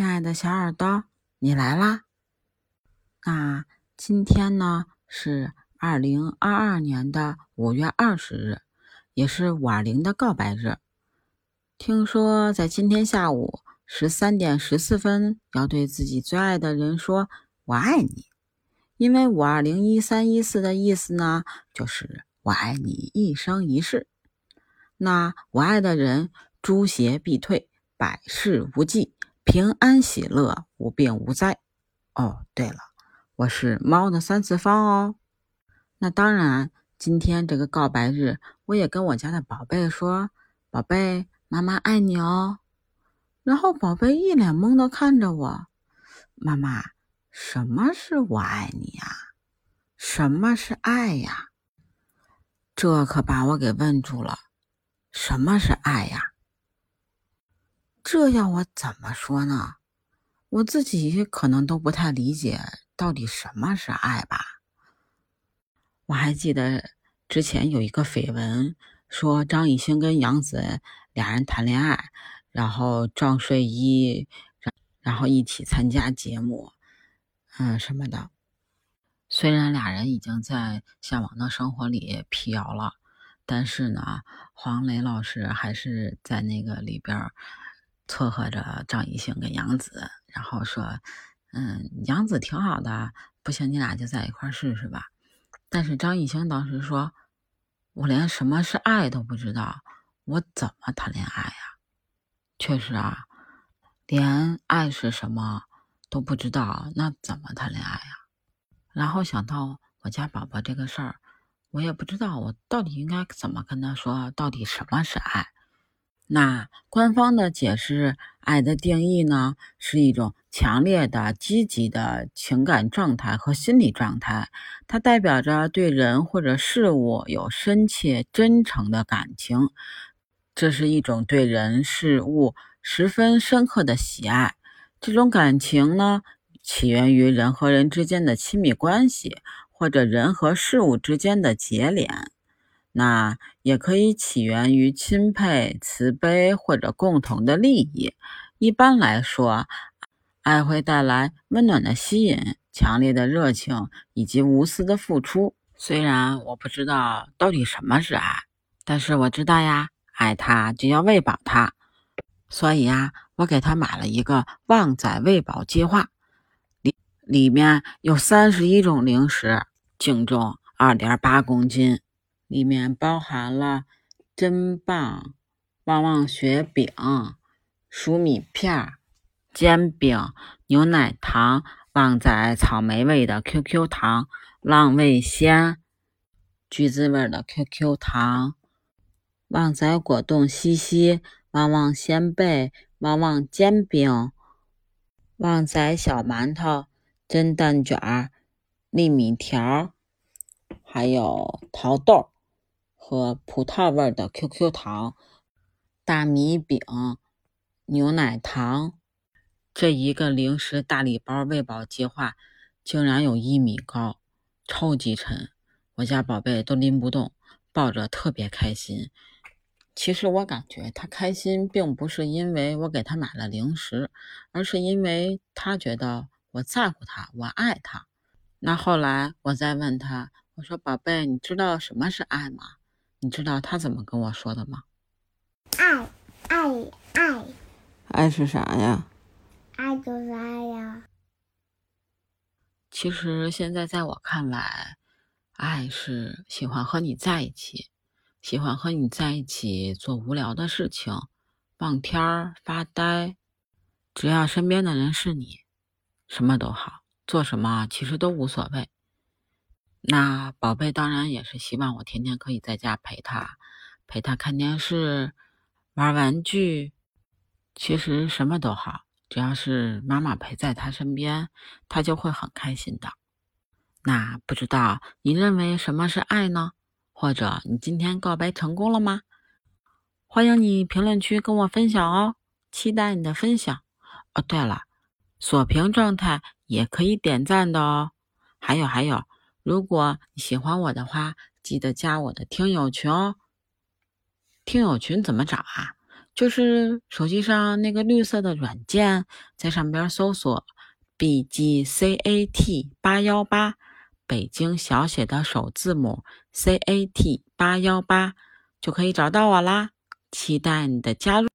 亲爱的小耳朵，你来啦！那今天呢是二零二二年的五月二十日，也是五二零的告白日。听说在今天下午十三点十四分要对自己最爱的人说“我爱你”，因为五二零一三一四的意思呢，就是我爱你一生一世。那我爱的人，诸邪必退，百事无忌。平安喜乐，无病无灾。哦，对了，我是猫的三次方哦。那当然，今天这个告白日，我也跟我家的宝贝说：“宝贝，妈妈爱你哦。”然后宝贝一脸懵的看着我：“妈妈，什么是我爱你呀？什么是爱呀？”这可把我给问住了。什么是爱呀？这要我怎么说呢？我自己可能都不太理解到底什么是爱吧。我还记得之前有一个绯闻，说张艺兴跟杨紫俩人谈恋爱，然后撞睡衣，然然后一起参加节目，嗯什么的。虽然俩人已经在《向往的生活》里辟谣了，但是呢，黄磊老师还是在那个里边。撮合着张艺兴跟杨紫，然后说：“嗯，杨紫挺好的，不行，你俩就在一块试试吧。”但是张艺兴当时说：“我连什么是爱都不知道，我怎么谈恋爱呀？”确实啊，连爱是什么都不知道，那怎么谈恋爱呀？然后想到我家宝宝这个事儿，我也不知道我到底应该怎么跟他说，到底什么是爱。那官方的解释，爱的定义呢，是一种强烈的、积极的情感状态和心理状态，它代表着对人或者事物有深切、真诚的感情。这是一种对人事物十分深刻的喜爱。这种感情呢，起源于人和人之间的亲密关系，或者人和事物之间的结连。那也可以起源于钦佩、慈悲或者共同的利益。一般来说，爱会带来温暖的吸引、强烈的热情以及无私的付出。虽然我不知道到底什么是爱，但是我知道呀，爱他就要喂饱他。所以呀，我给他买了一个旺仔喂饱计划，里里面有三十一种零食，净重二点八公斤。里面包含了真棒旺旺雪饼、薯米片、煎饼、牛奶糖、旺仔草莓味的 QQ 糖、浪味仙、橘子味的 QQ 糖、旺仔果冻西西、旺旺仙贝、旺旺煎饼、旺仔小馒头、蒸蛋卷、粒米条，还有桃豆。和葡萄味的 QQ 糖、大米饼、牛奶糖，这一个零食大礼包喂饱计划竟然有一米高，超级沉，我家宝贝都拎不动，抱着特别开心。其实我感觉他开心，并不是因为我给他买了零食，而是因为他觉得我在乎他，我爱他。那后来我再问他，我说：“宝贝，你知道什么是爱吗？”你知道他怎么跟我说的吗？爱爱爱，爱是啥呀？爱就是爱呀。其实现在在我看来，爱是喜欢和你在一起，喜欢和你在一起做无聊的事情，望天儿发呆，只要身边的人是你，什么都好，做什么其实都无所谓。那宝贝当然也是希望我天天可以在家陪他，陪他看电视、玩玩具。其实什么都好，只要是妈妈陪在他身边，他就会很开心的。那不知道你认为什么是爱呢？或者你今天告白成功了吗？欢迎你评论区跟我分享哦，期待你的分享。哦，对了，锁屏状态也可以点赞的哦。还有还有。如果你喜欢我的话，记得加我的听友群哦。听友群怎么找啊？就是手机上那个绿色的软件，在上边搜索 “bgcat 八幺八”，北京小写的首字母 “cat 八幺八”，就可以找到我啦。期待你的加入。